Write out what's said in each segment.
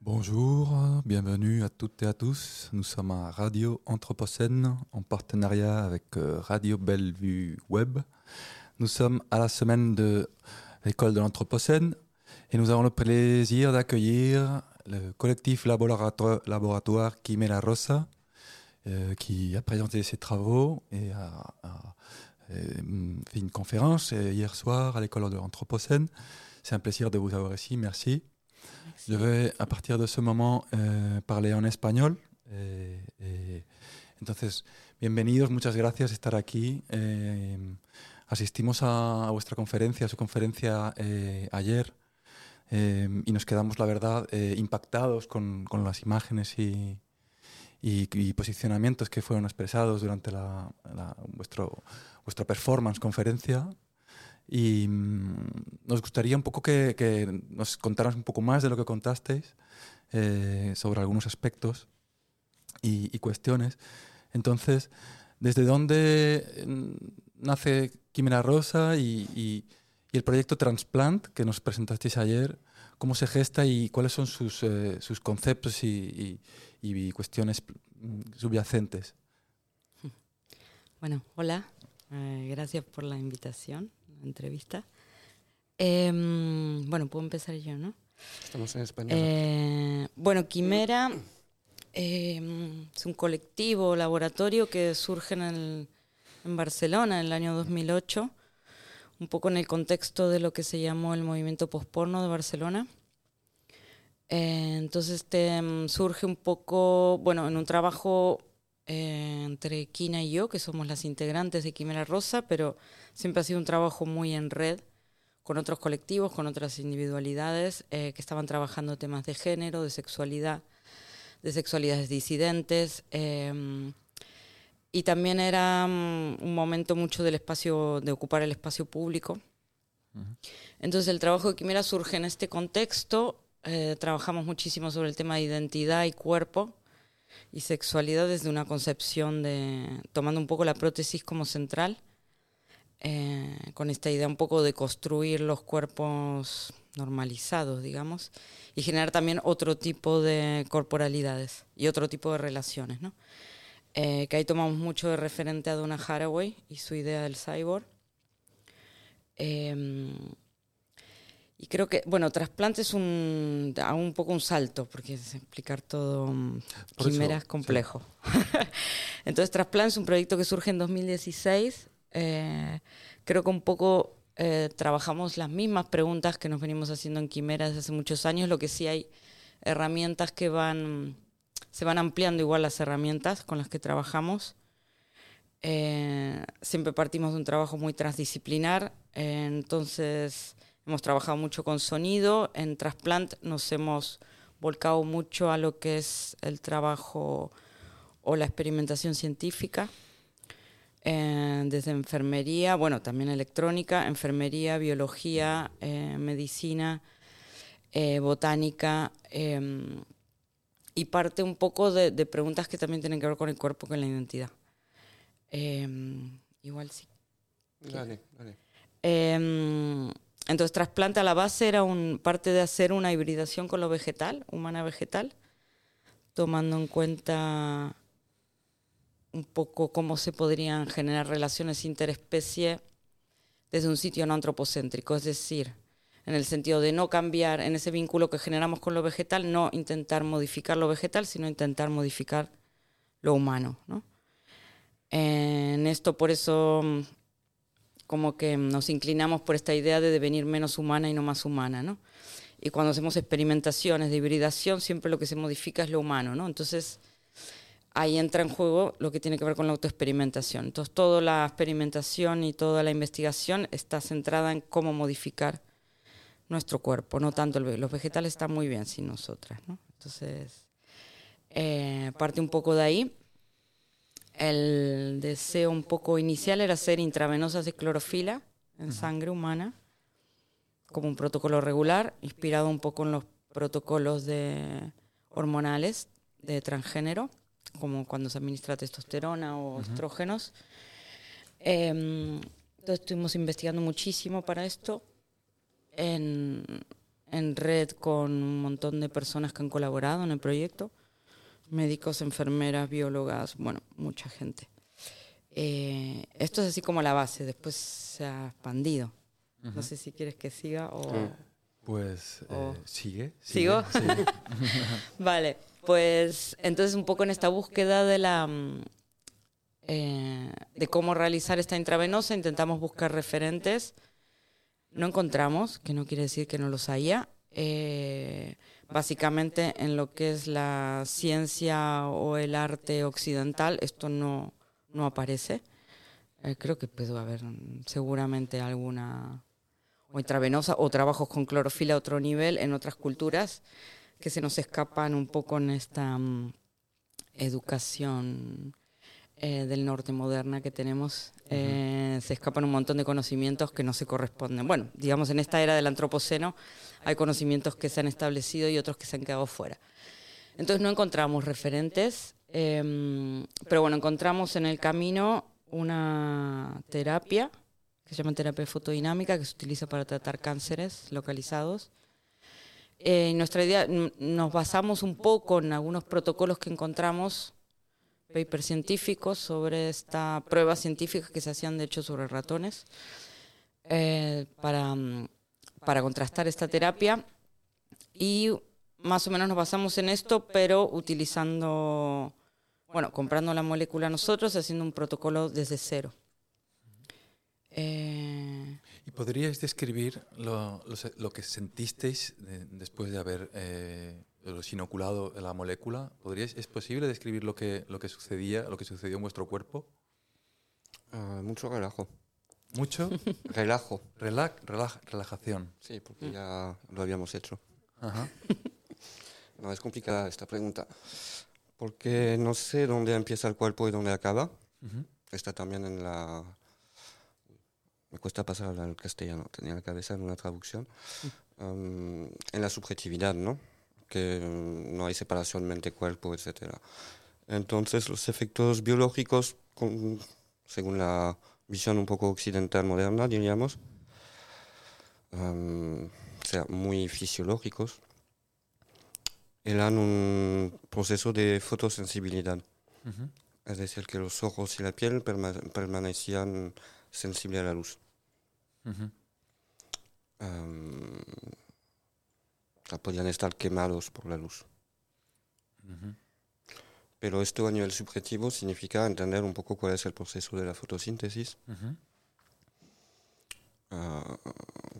Bonjour, bienvenue à toutes et à tous. Nous sommes à Radio Anthropocène en partenariat avec euh, Radio Bellevue Web. Nous sommes à la semaine de l'école de l'Anthropocène et nous avons le plaisir d'accueillir le collectif laboratoire, laboratoire Quimera Rosa euh, qui a présenté ses travaux et a, fait une conférence euh, hier soir à l'école de l'Anthropocène. C'est un plaisir de vous avoir ici, merci. merci. Je vais à partir de ce moment eh, parler en. Eh, eh, entonces, bienvenidos, muchas gracias de estar aquí. asistimos a, a, vuestra conferencia, a su conferencia ayer. y nos quedamos, la verdad, impactados con, con, las imágenes y, y, y, posicionamientos que fueron expresados durante la, la, vuestro, vuestra performance, conferencia. Y mmm, nos gustaría un poco que, que, nos contaras un poco más de lo que contasteis eh, sobre algunos aspectos y, y, cuestiones. Entonces, ¿desde dónde nace Quimera Rosa y, y, el proyecto Transplant que nos presentasteis ayer? ¿Cómo se gesta y cuáles son sus, eh, sus conceptos y, y cuestiones subyacentes? Bueno, hola. Eh, gracias por la invitación, la entrevista. Eh, bueno, puedo empezar yo, ¿no? Estamos en español. Eh, bueno, Quimera eh, es un colectivo, laboratorio que surge en, el, en, Barcelona en el año 2008, un poco en el contexto de lo que se llamó el movimiento posporno de Barcelona. Eh, entonces este, surge un poco, bueno, en un trabajo eh, entre Kina y yo, que somos las integrantes de Quimera Rosa, pero siempre ha sido un trabajo muy en red con otros colectivos, con otras individualidades eh, que estaban trabajando temas de género, de sexualidad, de sexualidades disidentes. Y también era um, un momento mucho del espacio, de ocupar el espacio público. Uh -huh. Entonces el trabajo de Quimera surge en este contexto. Eh, trabajamos muchísimo sobre el tema de identidad y cuerpo y sexualidad desde una concepción de, tomando un poco la prótesis como central, eh, con esta idea un poco de construir los cuerpos normalizados, digamos, y generar también otro tipo de corporalidades y otro tipo de relaciones, ¿no? Eh, que ahí tomamos mucho de referente a Donna Haraway y su idea del cyborg. Eh, y creo que, bueno, trasplante es un, un poco un salto, porque es explicar todo Por quimera eso, es complejo. Sí. Entonces, trasplante es un proyecto que surge en 2016. Eh, creo que un poco eh, trabajamos las mismas preguntas que nos venimos haciendo en Quimera desde hace muchos años, lo que sí hay herramientas que van, se van ampliando igual las herramientas con las que trabajamos. Eh, siempre partimos de un trabajo muy transdisciplinar, entonces Hemos trabajado mucho con sonido. En Transplant nos hemos volcado mucho a lo que es el trabajo o la experimentación científica. Eh, desde enfermería, bueno, también electrónica, enfermería, biología, eh, medicina, eh, botánica, y parte un poco de, de, preguntas que también tienen que ver con el cuerpo, con la identidad. igual sí. Dale, dale. Entonces, trasplante a la base era un, parte de hacer una hibridación con lo vegetal, humana-vegetal, tomando en cuenta un poco cómo se podrían generar relaciones interespecie desde un sitio no antropocéntrico, es decir, en el sentido de no cambiar en ese vínculo que generamos con lo vegetal, no intentar modificar lo vegetal, sino intentar modificar lo humano. ¿no? En esto, por eso como que nos inclinamos por esta idea de devenir menos humana y no más humana, ¿no? Y cuando hacemos experimentaciones de hibridación, siempre lo que se modifica es lo humano, ¿no? Entonces, ahí entra en juego lo que tiene que ver con la autoexperimentación. Entonces, toda la experimentación y toda la investigación está centrada en cómo modificar nuestro cuerpo, no tanto el, los vegetales están muy bien sin nosotras, ¿no? Entonces, eh, parte un poco de ahí el deseo un poco inicial era hacer intravenosas de clorofila en sangre humana, como un protocolo regular, inspirado un poco en los protocolos de hormonales de transgénero, como cuando se administra testosterona o estrógenos. Eh, Entonces estuvimos investigando muchísimo para esto en, en red con un montón de personas que han colaborado en el proyecto, médicos, enfermeras, biólogas, bueno, mucha gente. Eh, esto es así como la base, después se ha expandido. No sé si quieres que siga o... Pues eh, Oh. sigue. ¿Sigo? sigue, sí. Vale, pues entonces un poco en esta búsqueda de la mm, eh, de cómo realizar esta intravenosa intentamos buscar referentes. No encontramos, que no quiere decir que no los haya. eh, básicamente en lo que es la ciencia o el arte occidental, esto no, no aparece. Eh, creo que puede haber seguramente alguna o intravenosa o trabajos con clorofila a otro nivel en otras culturas que se nos escapan un poco en esta mm, educación eh, del norte moderna que tenemos. Eh, se escapan un montón de conocimientos que no se corresponden. Bueno, digamos, en esta era del antropoceno hay conocimientos que se han establecido y otros que se han quedado fuera. Entonces no encontramos referentes, eh, pero bueno, encontramos en el camino una terapia que se llama terapia fotodinámica que se utiliza para tratar cánceres localizados. Eh, nuestra idea, nos basamos un poco en algunos protocolos que encontramos, papers científicos sobre esta prueba científica que se hacían de hecho sobre ratones, eh, para, mm, para contrastar esta terapia. Y más o menos nos basamos en esto, pero utilizando, bueno, comprando la molécula nosotros, haciendo un protocolo desde cero. Eh, ¿Y podríais describir lo, lo que sentisteis de- después de haber eh, os inoculado la molécula? ¿Podríais, ¿Es posible describir lo que, lo que sucedía, lo que sucedió en vuestro cuerpo? Ah, mucho relajo. ¿Mucho? Relajo. Relax, relaj- relajación. Sí, porque ya lo habíamos hecho. Ajá. No, es complicada esta pregunta. Porque no sé dónde empieza el cuerpo y dónde acaba. Está también en la... Me cuesta pasar al castellano, tenía la cabeza en una traducción. Um, en la subjetividad, ¿no? Que mm, no hay separación mente-cuerpo, etc. Entonces, los efectos biológicos, con- según la visión un poco occidental moderna, diríamos, um, o sea, muy fisiológicos, eran un proceso de fotosensibilidad. Ujú. Es decir, que los ojos y la piel perma- permanecían sensibles a la luz. O sea, podían estar quemados por la luz. Pero esto a nivel subjetivo significa entender un poco cuál es el proceso de la fotosíntesis, ah,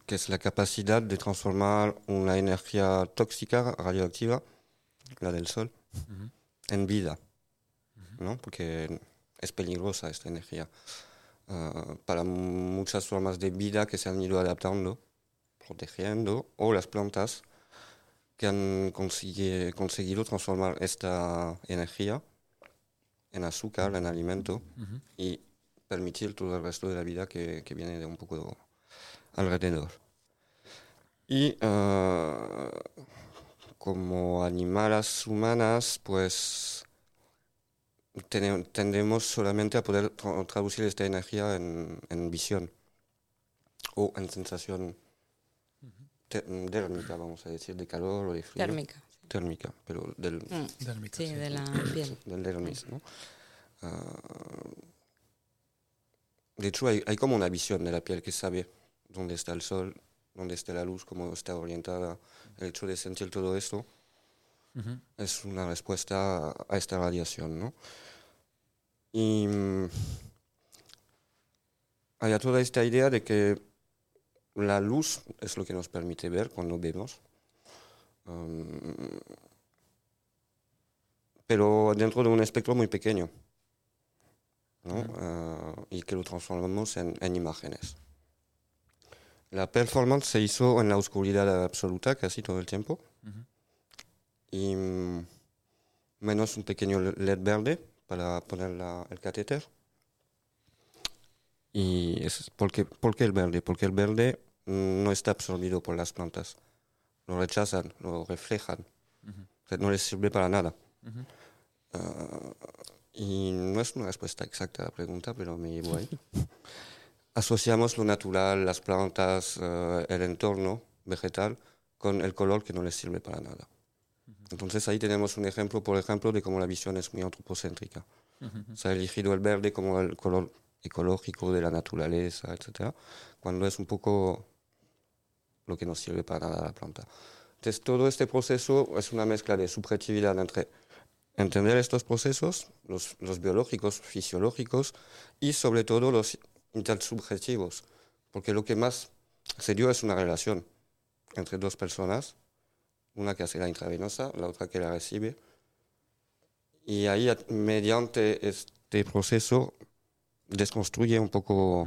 que es la capacidad de transformar una energía tóxica, radioactiva, la del sol, en vida, ¿no? Porque es peligrosa esta energía. Ah, para muchas formas de vida que se han ido adaptando, protegiendo, o las plantas que han consigue- conseguido transformar esta energía en azúcar, en alimento, y permitir todo el resto de la vida que, que viene de un poco alrededor. Y ah, como animales humanas, pues tene- tendemos solamente a poder tra- traducir esta energía en, en visión o en sensación térmica, vamos a decir, de calor o de frío. térmica. Térmica, pero del, Mm, Dérmica, Sí, sí. de la piel. del dermis, ¿no? Ah, de hecho, hay, hay como una visión de la piel que sabe dónde está el sol, dónde está la luz, cómo está orientada. El hecho de sentir todo esto Ujú. es una respuesta a, esta radiación, ¿no? Y mm, hay toda esta idea de que la luz es lo que nos permite ver cuando vemos. Um, pero dentro de un espectro muy pequeño, ¿no? Ah, y que lo transformamos en, en imágenes. La performance se hizo en la oscuridad absoluta casi todo el tiempo Ujú. y mm, menos un pequeño LED verde para poner la- el catéter. Y es porque, ¿por qué el verde? Porque el verde no está absorbido por las plantas. Lo rechazan, lo reflejan. Ujú. O sea, no les sirve para nada. Ah, y no es una respuesta exacta a la pregunta, pero me llevo ahí. asociamos lo natural, las plantas, eh, el entorno vegetal, con el color que no les sirve para nada. Entonces ahí tenemos un ejemplo, por ejemplo, de cómo la visión es muy antropocéntrica. Se ha elegido el verde como el color ecológico de la naturaleza, etc., cuando es un poco lo que no sirve para la planta. Entonces todo este proceso es una mezcla de subjetividad entre entender estos procesos, los, los biológicos, fisiológicos, y sobre todo los intersubjetivos, porque lo que más se dio es una relación entre dos personas, una que hace la intravenosa, la otra que la recibe, y ahí mediante este proceso desconstruye un poco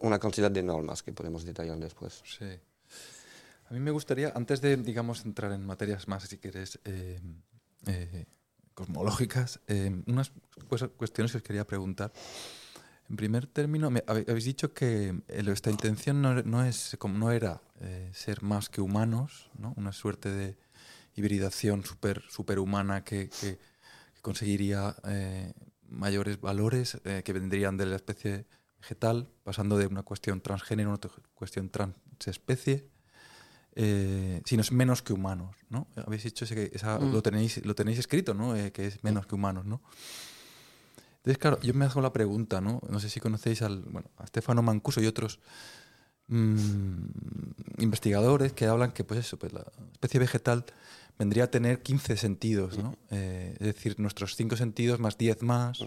una cantidad de normas que podemos detallar después. Sí. A mí me gustaría, antes de, digamos, entrar en materias más, si quieres, eh, eh, cosmológicas, eh, unas cuestiones que os quería preguntar. En primer término, me, habéis dicho que esta intención no, es, como no era ser más que humanos, ¿no? una suerte de hibridación super, superhumana que, que, conseguiría mayores valores que vendrían de la especie vegetal, pasando de una cuestión transgénero a una cuestión transespecie eh, si no es menos que humanos, ¿no? Habéis dicho que mm. lo, tenéis, lo tenéis escrito, ¿no? Eh, que es menos que humanos, ¿no? Entonces, claro, yo me hago la pregunta, ¿no? No sé si conocéis al, bueno, a Stefano Mancuso y otros mm, investigadores que hablan que, pues eso, pues la especie vegetal vendría a tener 15 sentidos, ¿no? Eh, es decir, nuestros 5 sentidos más 10 más,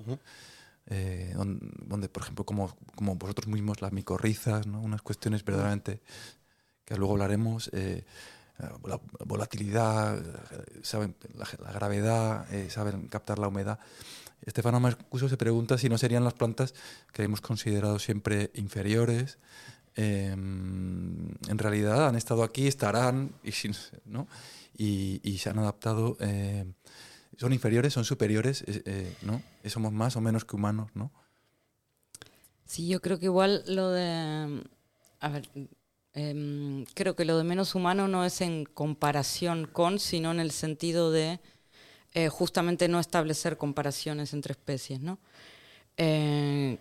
eh, donde, por ejemplo, como, como vosotros mismos, las micorrizas. Unas cuestiones verdaderamente que luego hablaremos, eh, la volatilidad, saben la, gravedad, eh, saben captar la humedad. Estefano Marcuso se pregunta si no serían las plantas que hemos considerado siempre inferiores. Em, en realidad han estado aquí, estarán y, se han adaptado. Son inferiores, son superiores, eh, ¿no? Somos más o menos que humanos, ¿no? Sí, yo creo que igual lo de... A ver, Em, creo que lo de menos humano no es en comparación con, sino en el sentido de eh, justamente no establecer comparaciones entre especies, ¿no? Eh,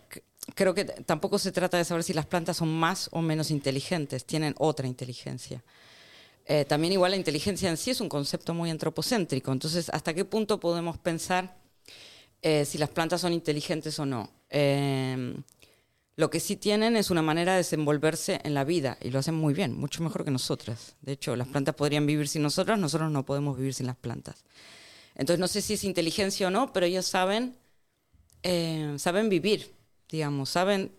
creo que tampoco se trata de saber si las plantas son más o menos inteligentes, tienen otra inteligencia. Eh, también igual la inteligencia en sí es un concepto muy antropocéntrico, entonces ¿hasta qué punto podemos pensar si las plantas son inteligentes o no? Em, lo que sí tienen es una manera de desenvolverse en la vida y lo hacen muy bien, mucho mejor que nosotras. De hecho, las plantas podrían vivir sin nosotras, nosotros no podemos vivir sin las plantas. Entonces, no sé si es inteligencia o no, pero ellos saben, eh, saben vivir, digamos, saben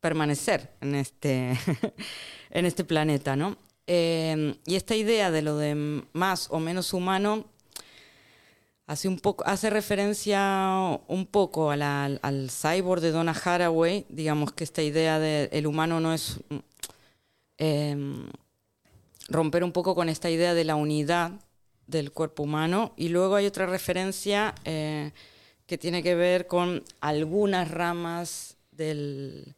permanecer en este, en este planeta, ¿no? Eh, y esta idea de lo de más o menos humano Hace, un poco, hace referencia un poco al, cyborg de Donna Haraway, digamos que esta idea de el humano no es em, romper un poco con esta idea de la unidad del cuerpo humano. Y luego hay otra referencia eh, que tiene que ver con algunas ramas del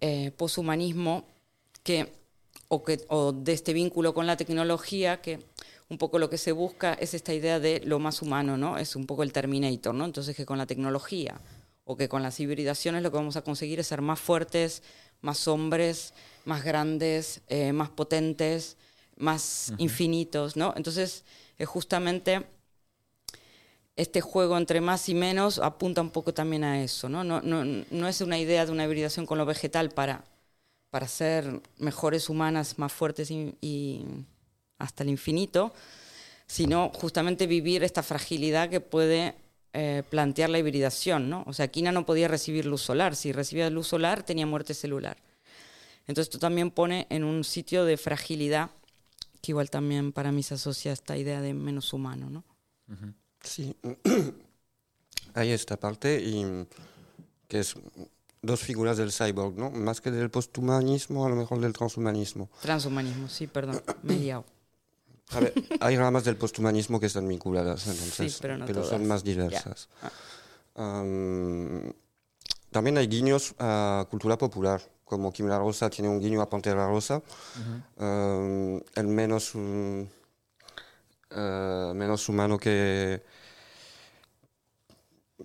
eh, poshumanismo que, o, que, o de este vínculo con la tecnología que un poco lo que se busca es esta idea de lo más humano, ¿no? Es un poco el Terminator, ¿no? Entonces que con la tecnología o que con las hibridaciones lo que vamos a conseguir es ser más fuertes, más hombres, más grandes, eh, más potentes, más infinitos, ¿no? Entonces es justamente este juego entre más y menos apunta un poco también a eso, ¿no? No, no, no es una idea de una hibridación con lo vegetal para, para ser mejores humanas, más fuertes y hasta el infinito, sino justamente vivir esta fragilidad que puede eh, plantear la hibridación. ¿no? O sea, Quina no podía recibir luz solar. Si recibía luz solar, tenía muerte celular. Entonces, esto también pone en un sitio de fragilidad que igual también para mí se asocia a esta idea de menos humano. ¿no? Sí, hay esta parte y que es dos figuras del cyborg, ¿no? Más que del posthumanismo, a lo mejor del transhumanismo. Transhumanismo, sí, perdón, me hay ramas del posthumanismo que están vinculadas, entonces, pero, son más diversas. también hay guiños a cultura popular, como Kim La Rosa tiene un guiño a Pantera Rosa, el menos, uh, menos humano que,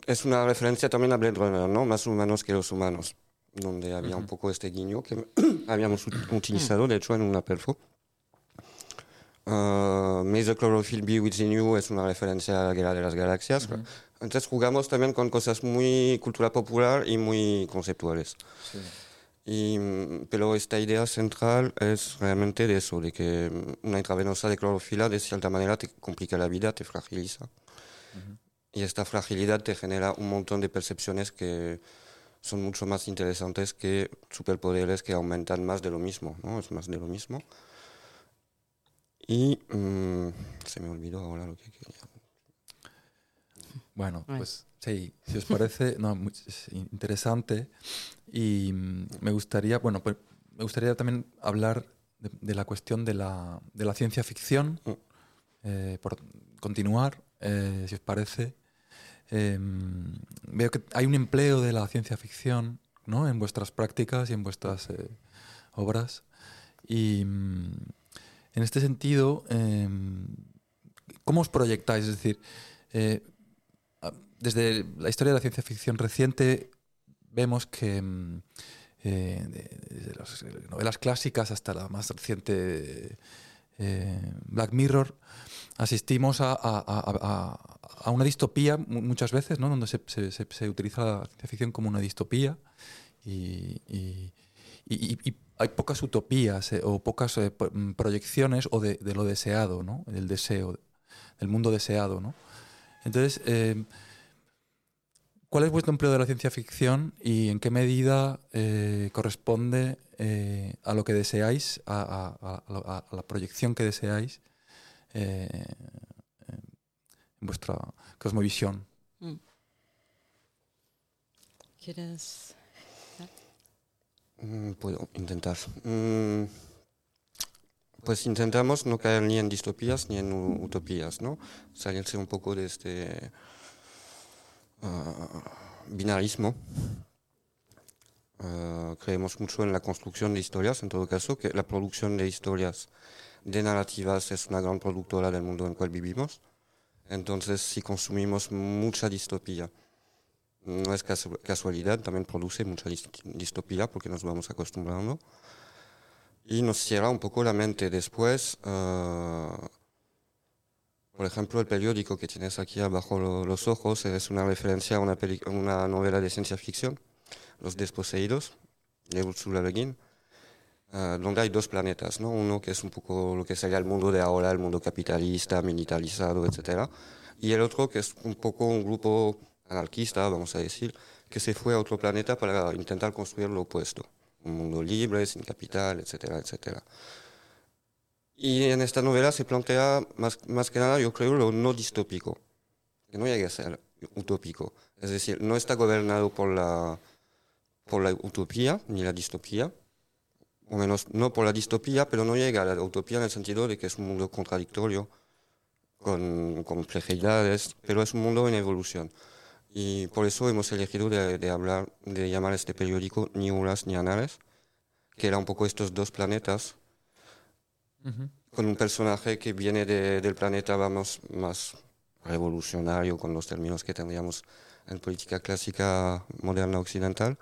es una referencia también a Blade Runner, ¿no? Más humanos que los humanos, donde había un poco este guiño que habíamos utilizado, de hecho, en una perfo. Uh, May the Chlorophyll Be Within You es una referencia a la Guerra de las Galaxias. Entonces jugamos también con cosas muy cultura popular y muy conceptuales. Sí. Y, mm, pero esta idea central es realmente de eso, de que una intravenosa de clorofila de cierta manera te complica la vida, te fragiliza. Y esta fragilidad te genera un montón de percepciones que son mucho más interesantes que superpoderes que aumentan más de lo mismo, ¿no? Es más de lo mismo. Y mm, se me olvidó ahora lo que quería. Bueno, pues sí, si os parece, no, es interesante y mm, me gustaría, bueno, pues me gustaría también hablar de, la cuestión de la, de la, ciencia ficción, mm. eh, por continuar, eh, si os parece. Em, veo que hay un empleo de la ciencia ficción ¿no? en vuestras prácticas y en vuestras eh, obras. Y mm, en este sentido, em, ¿cómo os proyectáis? Es decir, desde la historia de la ciencia ficción reciente vemos que mm, eh, desde las novelas clásicas hasta la más reciente eh, Black Mirror, asistimos a, una distopía muchas veces, ¿no? donde se, utiliza la ciencia ficción como una distopía y, hay pocas utopías eh, o pocas mm, proyecciones o de, lo deseado, ¿no? el deseo, del mundo deseado. ¿no? Entonces, ¿Cuál es vuestro empleo de la ciencia ficción y en qué medida eh, corresponde eh, a lo que deseáis, a, la proyección que deseáis eh, en vuestra cosmovisión? Mm. ¿Quieres? Mm, puedo intentar. Mm, pues intentamos no caer ni en distopías ni en utopías, ¿no? Salirse un poco de este uh, binarismo. Uh, creemos mucho en la construcción de historias, en todo caso, que la producción de historias, de narrativas, es una gran productora del mundo en el cual vivimos. Entonces, si consumimos mucha distopía, no es casualidad, también produce mucha distopía porque nos vamos acostumbrando. Y nos cierra un poco la mente. Después, uh, por ejemplo, el periódico que tienes aquí abajo los ojos es una referencia a una, una novela de ciencia ficción, Los Desposeídos, de Ursula Le Guin, ah, donde hay dos planetas, ¿no? Uno que es un poco lo que sería el mundo de ahora, el mundo capitalista, militarizado, etc. Y el otro que es un poco un grupo anarquista, vamos a decir, que se fue a otro planeta para intentar construir lo opuesto. Un mundo libre, sin capital, etcétera, etcétera. Y en esta novela se plantea más, más que nada, yo creo, lo no distópico, que no llegue a ser utópico. Es decir, no está gobernado por la, por la utopía ni la distopía, o menos no por la distopía, pero no llega a la utopía en el sentido de que es un mundo contradictorio, con complejidades, pero es un mundo en evolución. Y por eso hemos elegido de, de hablar, de llamar a este periódico ni uras ni anales, que era un poco estos dos planetas con un personaje que viene del planeta, vamos, más revolucionario con los términos que tendríamos en política clásica moderna occidental,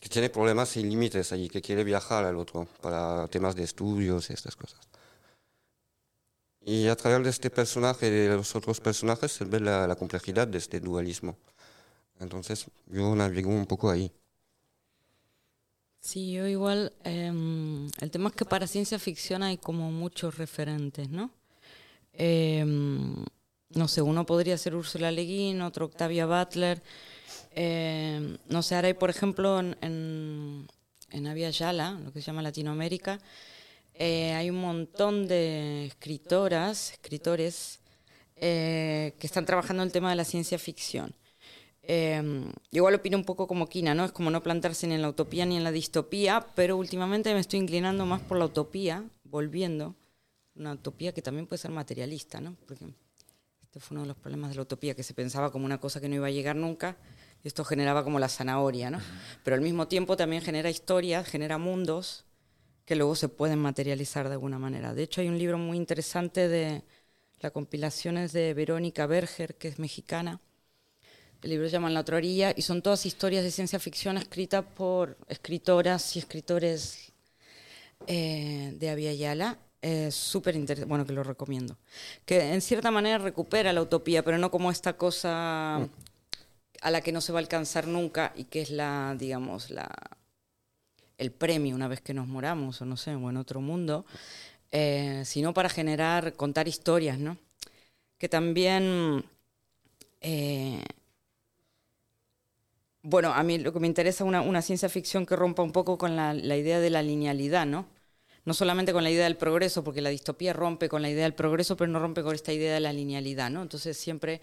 que tiene problemas sin límites allí, que quiere viajar al otro para temas de estudios y estas cosas. Y a través de este personaje y de los otros personajes se ve la, la complejidad de este dualismo. Entonces yo navego un poco ahí. Sí, yo igual, em, el tema es que para ciencia ficción hay como muchos referentes, ¿no? Em, no sé, uno podría ser Úrsula Le Guin, otro Octavia Butler. Em, no sé, ahora hay, por ejemplo, en, en, en Avia Yala, lo que se llama Latinoamérica, eh, hay un montón de escritoras, escritores, eh, que están trabajando el tema de la ciencia ficción. Eh, igual opino un poco como Kina, ¿no? Es como no plantarse ni en la utopía ni en la distopía, pero últimamente me estoy inclinando más por la utopía, volviendo. Una utopía que también puede ser materialista, ¿no? Porque este fue uno de los problemas de la utopía, que se pensaba como una cosa que no iba a llegar nunca, esto generaba como la zanahoria, ¿no? Pero al mismo tiempo también genera historias, genera mundos que luego se pueden materializar de alguna manera. De hecho, hay un libro muy interesante de La compilación es de Verónica Berger, que es mexicana. El libro se llama La otra orilla y son todas historias de ciencia ficción escritas por escritoras y escritores eh, de Avia Yala. Es súper interesante, bueno, que lo recomiendo. Que en cierta manera recupera la utopía, pero no como esta cosa a la que no se va a alcanzar nunca y que es la, digamos, la, el premio una vez que nos moramos o no sé, o en otro mundo, eh, sino para generar, contar historias, ¿no? Que también... Eh, bueno, a mí lo que me interesa es una, una, ciencia ficción que rompa un poco con la, la, idea de la linealidad, ¿no? No solamente con la idea del progreso, porque la distopía rompe con la idea del progreso, pero no rompe con esta idea de la linealidad, ¿no? Entonces siempre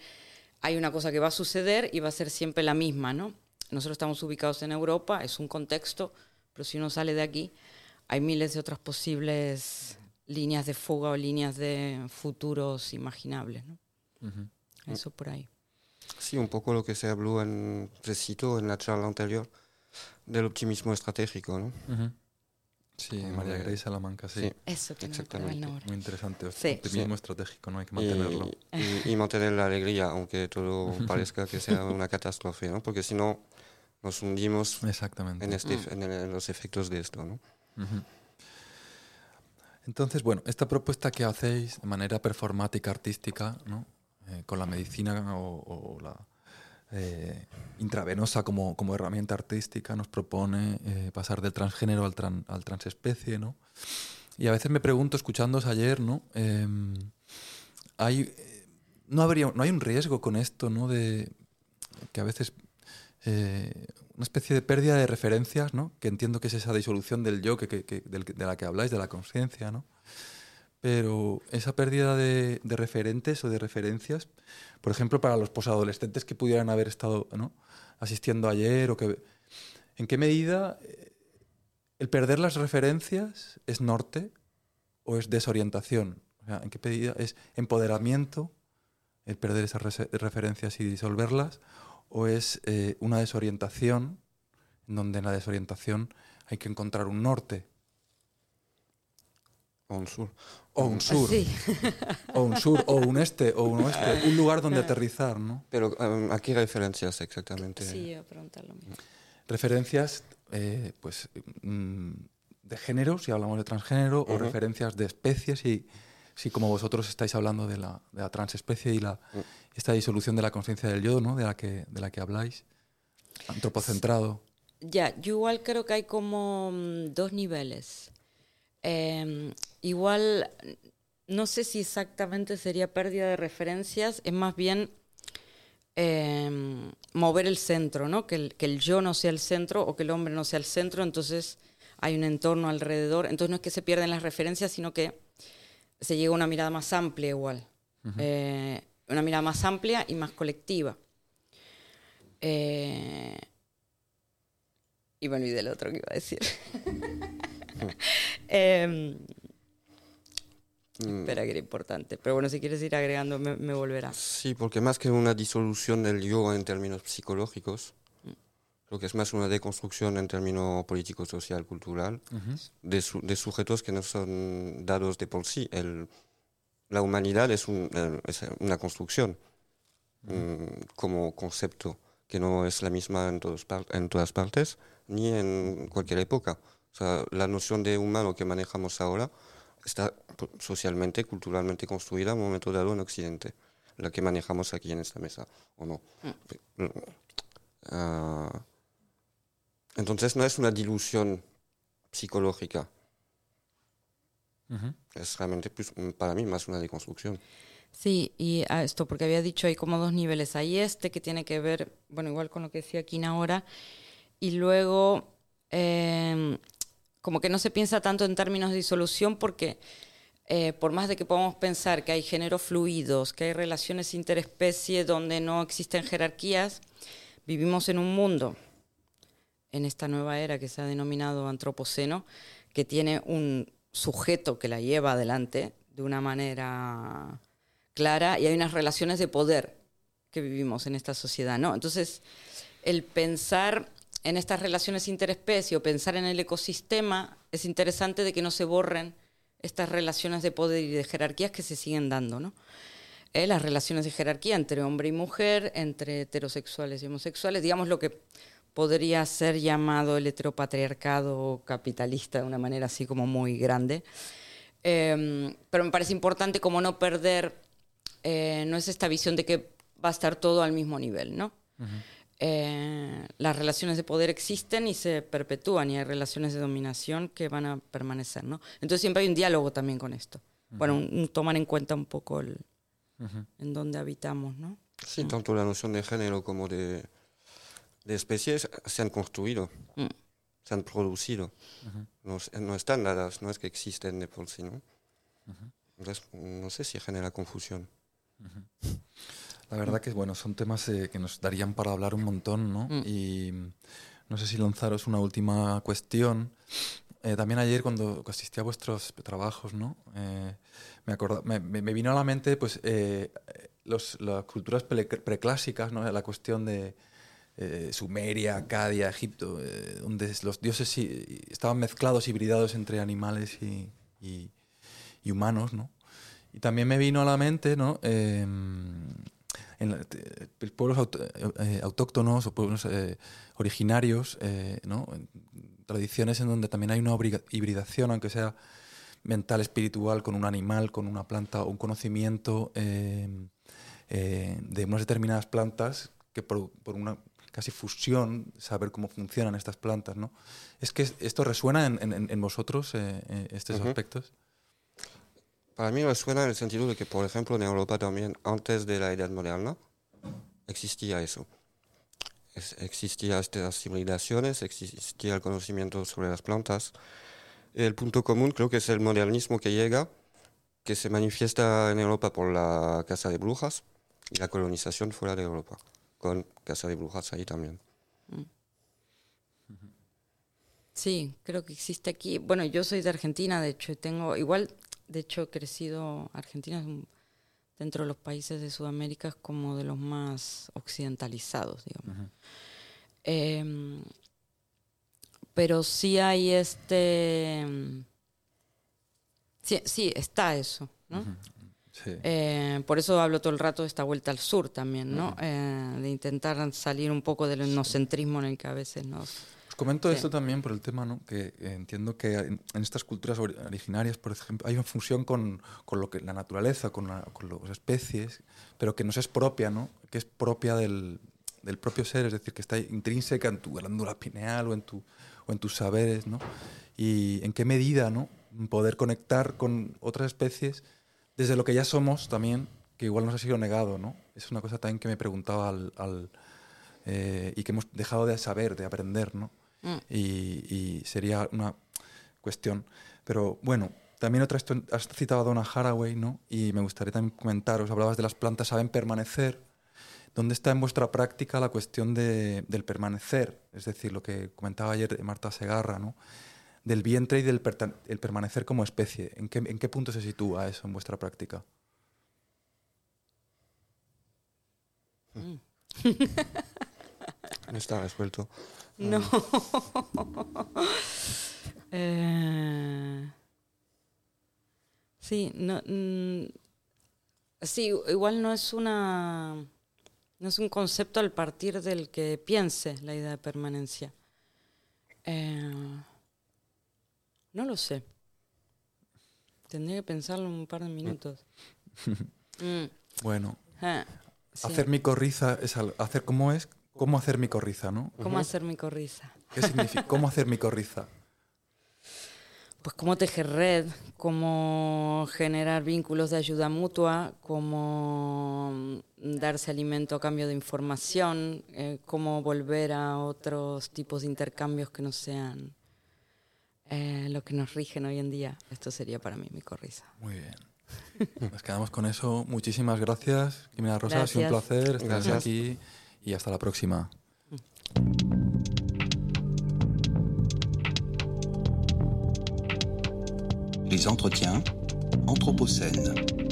hay una cosa que va a suceder y va a ser siempre la misma, ¿no? Nosotros estamos ubicados en Europa, es un contexto, pero si uno sale de aquí, hay miles de otras posibles líneas de fuga o líneas de futuros imaginables, ¿no? Uh -huh. Eso por ahí. Sí, un poco lo que se habló en recito en la charla anterior del optimismo estratégico, ¿no? Uh -huh. Sí, María Grace Salamanca, sí. sí. Eso que exactamente. No Muy interesante. Sí. Optimismo sí. estratégico, ¿no? Hay que mantenerlo. Y, y, y, mantener la alegría, aunque todo parezca que sea una catástrofe, ¿no? Porque si no, nos hundimos Exactamente. En, este, mm. en, el, en, los efectos de esto, ¿no? Uh -huh. Entonces, bueno, esta propuesta que hacéis de manera performática, artística, ¿no? Eh, con la medicina o, o la eh, intravenosa como, como, herramienta artística nos propone eh, pasar del transgénero al, tran, al, transespecie, ¿no? Y a veces me pregunto, escuchándos ayer, ¿no? Em, hay, no, habría, no hay un riesgo con esto, ¿no? De que a veces eh, una especie de pérdida de referencias, ¿no? Que entiendo que es esa disolución del yo que, que, de la que habláis, de la conciencia, ¿no? Pero esa pérdida de, referentes o de referencias, por ejemplo, para los posadolescentes que pudieran haber estado ¿no? asistiendo ayer, o que, ¿en qué medida el perder las referencias es norte o es desorientación? O sea, ¿En qué medida es empoderamiento el perder esas referencias y disolverlas? ¿O es eh, una desorientación en donde en la desorientación hay que encontrar un norte? O un sur. O un sur. Sí. O un sur, o un este, o un oeste. Un lugar donde aterrizar, ¿no? Pero um, ¿a qué referencias exactamente? Sí, a preguntar lo mismo. Referencias, eh, pues, mm, de género, si hablamos de transgénero, uh -huh. o referencias de especies, y si como vosotros estáis hablando de la, de la transespecie y la, uh -huh. esta disolución de la conciencia del yo, ¿no? De la que, de la que habláis, antropocentrado. Ya, yo igual creo que hay como um, dos niveles. Eh, igual, no sé si exactamente sería pérdida de referencias, es más bien eh, mover el centro, ¿no? Que el, que el, yo no sea el centro o que el hombre no sea el centro, entonces hay un entorno alrededor. Entonces no es que se pierden las referencias, sino que se llega a una mirada más amplia igual. Uh -huh. eh, una mirada más amplia y más colectiva. Eh, y me olvidé lo otro que iba a decir. eh, espera, que era importante. Pero bueno, si quieres ir agregando, me, me, volverá. Sí, porque más que una disolución del yo en términos psicológicos, mm. lo que es más una deconstrucción en términos político, social, cultural, uh -huh. de, su, de, sujetos que no son dados de por sí. El, la humanidad es, un, es una construcción uh -huh. como concepto que no es la misma en, todos, en todas partes ni en cualquier época. O sea, la noción de humano que manejamos ahora está socialmente, culturalmente construida en un momento dado en Occidente, la que manejamos aquí en esta mesa, ¿o no? Mm. Uh, entonces no es una dilución psicológica. Uh -huh. Es realmente, pues, para mí, más una deconstrucción. Sí, y a esto, porque había dicho, hay como dos niveles. Hay este que tiene que ver, bueno, igual con lo que decía Kina ahora, y luego eh, como que no se piensa tanto en términos de disolución porque eh, por más de que podamos pensar que hay géneros fluidos, que hay relaciones interespecie donde no existen jerarquías, vivimos en un mundo, en esta nueva era que se ha denominado antropoceno, que tiene un sujeto que la lleva adelante de una manera clara y hay unas relaciones de poder que vivimos en esta sociedad, ¿no? Entonces, el pensar en estas relaciones interespecie o pensar en el ecosistema, es interesante de que no se borren estas relaciones de poder y de jerarquías que se siguen dando, ¿no? Eh, las relaciones de jerarquía entre hombre y mujer, entre heterosexuales y homosexuales, digamos lo que podría ser llamado el heteropatriarcado capitalista de una manera así como muy grande. Em, pero me parece importante como no perder, eh, no es esta visión de que va a estar todo al mismo nivel, ¿no? Eh, las relaciones de poder existen y se perpetúan y hay relaciones de dominación que van a permanecer, ¿no? Entonces siempre hay un diálogo también con esto. Bueno, tomar en cuenta un poco el, en dónde habitamos, ¿no? Sí, tanto la noción de género como de, de especies se han construido, mm. se han producido. no, no, están dadas, no es que existen de por sí, ¿no? Entonces, no sé si genera confusión. La verdad que bueno, son temas eh, que nos darían para hablar un montón, ¿no? Mm. Y no sé si lanzaros una última cuestión. Eh, también ayer cuando asistí a vuestros trabajos, ¿no? Eh, me, me, vino a la mente pues, los, las culturas preclásicas, ¿no? La cuestión de Sumeria, Acadia, Egipto, donde los dioses estaban mezclados, hibridados entre animales y, y, y, humanos, ¿no? Y también me vino a la mente, ¿no? Em, en eh, pueblos eh, autóctonos o pueblos eh, originarios, ¿no? tradiciones en donde también hay una hibridación, aunque sea mental, espiritual, con un animal, con una planta, o un conocimiento de unas determinadas plantas que por, una casi fusión, saber cómo funcionan estas plantas. ¿no? ¿Es que esto resuena en, en, vosotros, estos aspectos? Para mí resuena en el sentido de que, por ejemplo, en Europa también, antes de la Edad Moderna, existía eso. existían estas civilizaciones, existía el conocimiento sobre las plantas. El punto común creo que es el modernismo que llega, que se manifiesta en Europa por la Casa de Brujas y la colonización fuera de Europa, con Casa de Brujas ahí también. Mm. Sí, creo que existe aquí. Bueno, yo soy de Argentina, de hecho, tengo igual de hecho, he crecido, Argentina dentro de los países de Sudamérica es como de los más occidentalizados, digamos. Em, pero sí hay este... Sí, está eso, ¿no? Eh, por eso hablo todo el rato de esta vuelta al sur también, ¿no? Eh, de intentar salir un poco del etnocentrismo en el que a veces nos comento esto también por el tema, ¿no? que entiendo que en, estas culturas originarias, por ejemplo, hay una fusión con, con lo que la naturaleza, con, con, las especies, pero que nos es propia, ¿no? que es propia del, del, propio ser, es decir, que está intrínseca en tu glándula pineal o en, tu, o en tus saberes, ¿no? y en qué medida ¿no? poder conectar con otras especies desde lo que ya somos también, que igual nos ha sido negado. ¿no? Es una cosa también que me preguntaba al, al eh, y que hemos dejado de saber, de aprender, ¿no? Y, sería una cuestión. Pero bueno, también otra, has citado a Donna Haraway, ¿no? Y me gustaría también comentaros, hablabas de las plantas saben permanecer. ¿Dónde está en vuestra práctica la cuestión de, del permanecer? Es decir, lo que comentaba ayer Marta Segarra, ¿no? Del vientre y del el permanecer como especie. ¿En qué, ¿En qué punto se sitúa eso en vuestra práctica? No está resuelto. No. Eh, sí, no, mm, sí, igual no es una no es un concepto al partir del que piense la idea de permanencia. Eh, no lo sé. Tendría que pensarlo un par de minutos. Mm. Bueno. Ah, hacer mi corriza es hacer cómo es ¿Cómo hacer mi corriza, no? ¿Cómo hacer mi corriza? ¿Qué significa? ¿Cómo hacer mi corriza? Pues cómo tejer red, cómo generar vínculos de ayuda mutua, cómo darse alimento a cambio de información, eh, cómo volver a otros tipos de intercambios que no sean eh, lo que nos rigen hoy en día. Esto sería para mí mi corriza. Muy bien. Nos quedamos con eso. Muchísimas gracias, Jimena Rosa. Ha sido un placer estar aquí y hasta la próxima. Les entretiens Anthropocène.